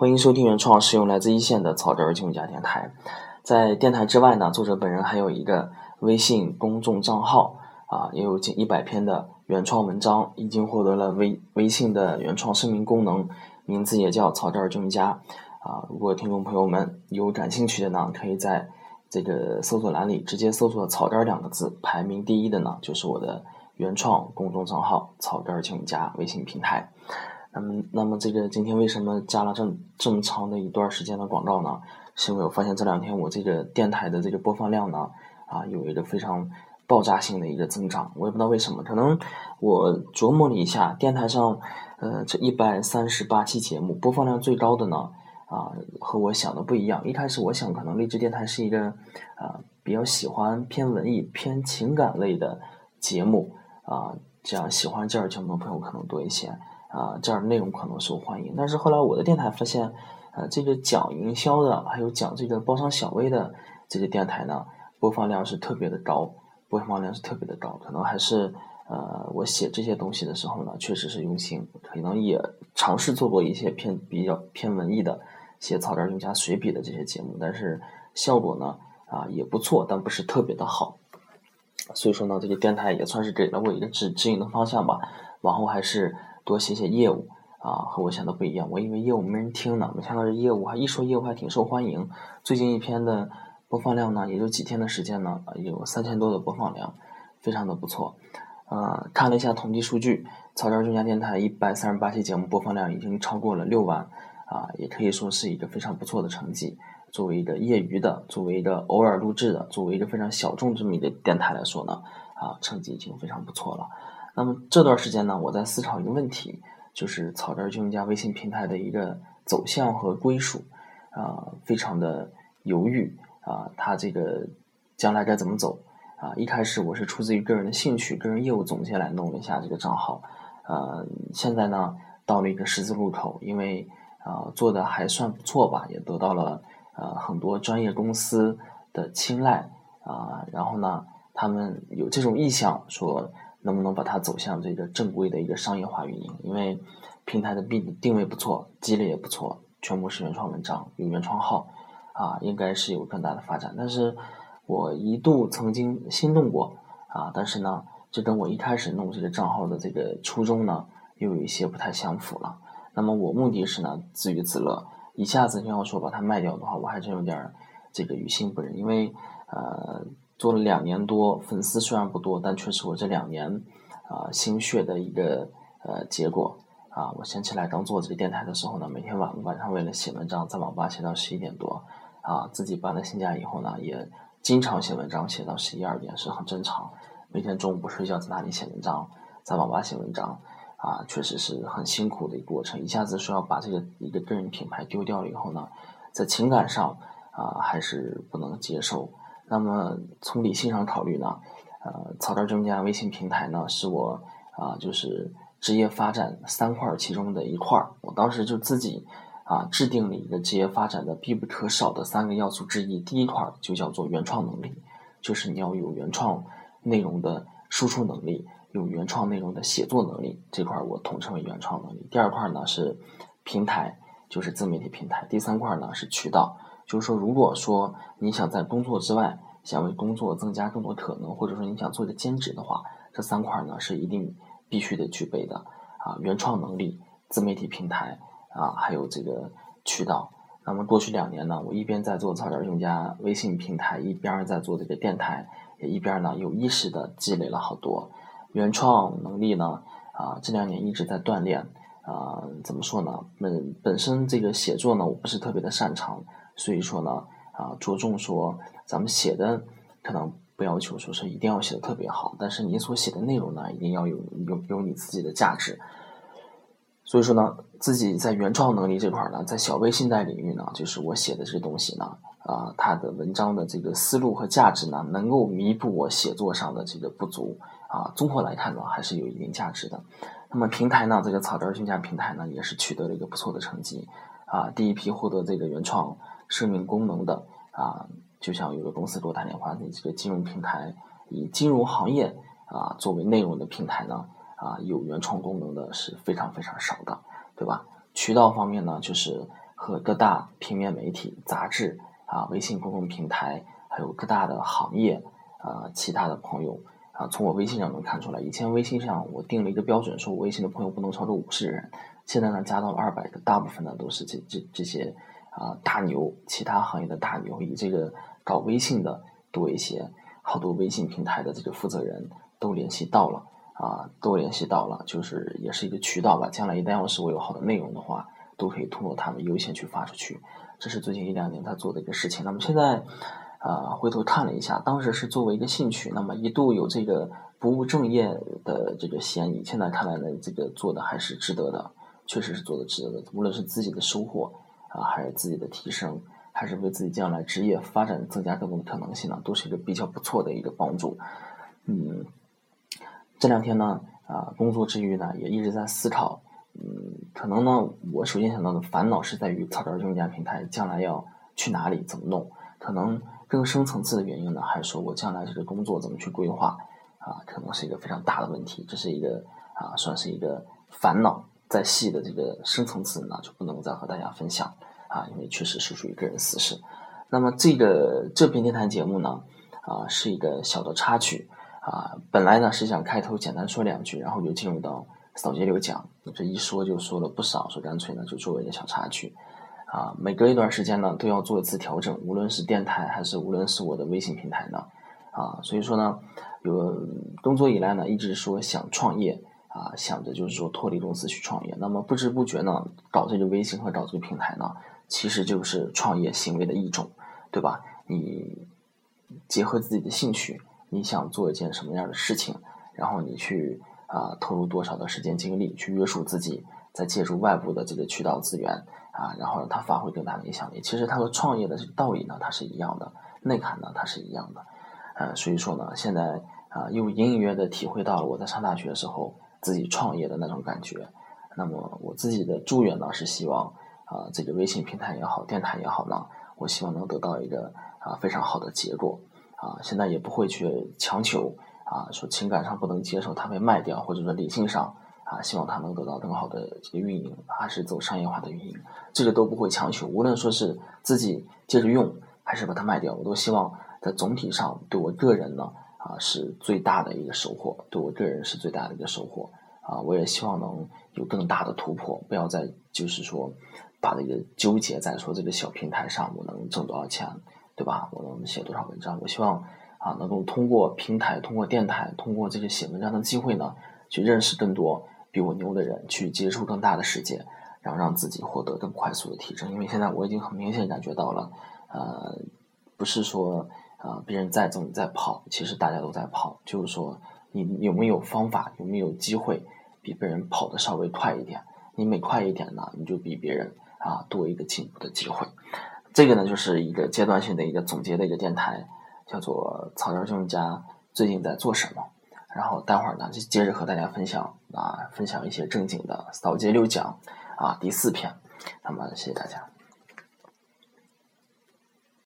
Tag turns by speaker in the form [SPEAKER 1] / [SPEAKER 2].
[SPEAKER 1] 欢迎收听原创，是用来自一线的草根儿金融家电台。在电台之外呢，作者本人还有一个微信公众账号啊，也有近一百篇的原创文章，已经获得了微微信的原创声明功能，名字也叫草根儿金融家啊。如果听众朋友们有感兴趣的呢，可以在这个搜索栏里直接搜索“草根儿”两个字，排名第一的呢就是我的原创公众账号“草根儿金融家”微信平台。那么，那么这个今天为什么加了这这么长的一段时间的广告呢？是因为我发现这两天我这个电台的这个播放量呢，啊，有一个非常爆炸性的一个增长。我也不知道为什么，可能我琢磨了一下，电台上，呃，这一百三十八期节目播放量最高的呢，啊，和我想的不一样。一开始我想，可能励志电台是一个啊比较喜欢偏文艺、偏情感类的节目啊，这样喜欢这样节目的朋友可能多一些。啊，这样的内容可能受欢迎，但是后来我的电台发现，呃，这个讲营销的，还有讲这个包商小微的这个电台呢，播放量是特别的高，播放量是特别的高，可能还是呃，我写这些东西的时候呢，确实是用心，可能也尝试做过一些偏比较偏文艺的，写草根用加随笔的这些节目，但是效果呢，啊也不错，但不是特别的好，所以说呢，这个电台也算是给了我一个指指引的方向吧，往后还是。多写写业务啊，和我想的不一样。我以为业务没人听呢，没想到这业务还一说业务还挺受欢迎。最近一篇的播放量呢，也就几天的时间呢，有三千多的播放量，非常的不错。呃，看了一下统计数据，草根专家电台一百三十八期节目播放量已经超过了六万啊，也可以说是一个非常不错的成绩。作为一个业余的，作为一个偶尔录制的，作为一个非常小众这么一个电台来说呢，啊，成绩已经非常不错了。那么这段时间呢，我在思考一个问题，就是草根金融家微信平台的一个走向和归属，啊，非常的犹豫啊，它这个将来该怎么走啊？一开始我是出自于个人的兴趣、个人业务总结来弄了一下这个账号，呃，现在呢到了一个十字路口，因为啊做的还算不错吧，也得到了呃很多专业公司的青睐啊，然后呢他们有这种意向说。能不能把它走向这个正规的一个商业化运营？因为平台的定定位不错，积累也不错，全部是原创文章，有原创号，啊，应该是有更大的发展。但是我一度曾经心动过，啊，但是呢，这跟我一开始弄这个账号的这个初衷呢，又有一些不太相符了。那么我目的是呢，自娱自乐，一下子要说把它卖掉的话，我还真有点这个于心不忍，因为呃。做了两年多，粉丝虽然不多，但却是我这两年啊心血的一个呃结果啊。我想起来刚做这个电台的时候呢，每天晚晚上为了写文章，在网吧写到十一点多啊。自己搬了新家以后呢，也经常写文章，写到十一二点是很正常。每天中午不睡觉在那里写文章，在网吧写文章啊，确实是很辛苦的一个过程。一下子说要把这个一个个人品牌丢掉了以后呢，在情感上啊还是不能接受。那么从理性上考虑呢，呃，草根专家微信平台呢是我啊就是职业发展三块其中的一块儿。我当时就自己啊制定了一个职业发展的必不可少的三个要素之一。第一块就叫做原创能力，就是你要有原创内容的输出能力，有原创内容的写作能力，这块我统称为原创能力。第二块呢是平台，就是自媒体平台。第三块呢是渠道。就是说，如果说你想在工作之外，想为工作增加更多可能，或者说你想做一个兼职的话，这三块呢是一定必须得具备的啊，原创能力、自媒体平台啊，还有这个渠道。那么过去两年呢，我一边在做草根用家微信平台，一边在做这个电台，也一边呢有意识的积累了好多原创能力呢啊，这两年一直在锻炼啊，怎么说呢？本本身这个写作呢，我不是特别的擅长。所以说呢，啊，着重说咱们写的可能不要求说是一定要写的特别好，但是你所写的内容呢，一定要有有有你自己的价值。所以说呢，自己在原创能力这块呢，在小微信贷领域呢，就是我写的这些东西呢，啊，它的文章的这个思路和价值呢，能够弥补我写作上的这个不足啊。综合来看呢，还是有一定价值的。那么平台呢，这个草根竞价平台呢，也是取得了一个不错的成绩啊，第一批获得这个原创。声明功能的啊，就像有个公司给我打电话，你这个金融平台以金融行业啊作为内容的平台呢啊，有原创功能的是非常非常少的，对吧？渠道方面呢，就是和各大平面媒体、杂志啊、微信公众平台，还有各大的行业啊，其他的朋友啊，从我微信上能看出来，以前微信上我定了一个标准，说我微信的朋友不能超过五十人，现在呢加到了二百个，大部分呢都是这这这些啊大牛，其他行业的大牛，以这个搞微信的多一些，好多微信平台的这个负责人都联系到了。啊，都联系到了，就是也是一个渠道吧。将来一旦要是我有好的内容的话，都可以通过他们优先去发出去。这是最近一两年他做的一个事情。那么现在，呃，回头看了一下，当时是作为一个兴趣，那么一度有这个不务正业的这个嫌疑。现在看来呢，这个做的还是值得的，确实是做的值得的。无论是自己的收获啊，还是自己的提升，还是为自己将来职业发展增加更多的可能性呢，都是一个比较不错的一个帮助。嗯。这两天呢，啊，工作之余呢，也一直在思考，嗯，可能呢，我首先想到的烦恼是在于草根用家平台将来要去哪里，怎么弄？可能更深层次的原因呢，还是说我将来这个工作怎么去规划？啊，可能是一个非常大的问题，这是一个啊，算是一个烦恼。再细的这个深层次呢，就不能再和大家分享啊，因为确实是属于个人私事。那么这个这篇电台节目呢，啊，是一个小的插曲。啊，本来呢是想开头简单说两句，然后就进入到扫街溜讲。这一说就说了不少，说干脆呢就作为一个小插曲。啊，每隔一段时间呢都要做一次调整，无论是电台还是无论是我的微信平台呢，啊，所以说呢，有工作以来呢一直说想创业，啊，想着就是说脱离公司去创业。那么不知不觉呢，搞这个微信和搞这个平台呢，其实就是创业行为的一种，对吧？你结合自己的兴趣。你想做一件什么样的事情，然后你去啊投入多少的时间精力去约束自己，再借助外部的这个渠道资源啊，然后让它发挥更大的影响力。其实它和创业的道理呢，它是一样的，内涵呢它是一样的。呃，所以说呢，现在啊又隐隐约的体会到了我在上大学的时候自己创业的那种感觉。那么我自己的祝愿呢是希望啊这个微信平台也好，电台也好呢，我希望能得到一个啊非常好的结果。啊，现在也不会去强求啊，说情感上不能接受它被卖掉，或者说理性上啊，希望它能得到更好的这个运营，还是走商业化的运营，这个都不会强求。无论说是自己接着用，还是把它卖掉，我都希望在总体上对我个人呢啊是最大的一个收获，对我个人是最大的一个收获啊。我也希望能有更大的突破，不要再就是说把这个纠结在说这个小平台上我能挣多少钱。对吧？我能写多少文章？我希望啊，能够通过平台、通过电台、通过这个写文章的机会呢，去认识更多比我牛的人，去接触更大的世界，然后让自己获得更快速的提升。因为现在我已经很明显感觉到了，呃，不是说啊别人在走你在跑，其实大家都在跑。就是说，你有没有方法，有没有机会比别人跑得稍微快一点？你每快一点呢，你就比别人啊多一个进步的机会。这个呢，就是一个阶段性的一个总结的一个电台，叫做“草根专家最近在做什么”。然后待会儿呢，就接着和大家分享啊，分享一些正经的扫街溜讲啊，第四篇。那么，谢谢大家。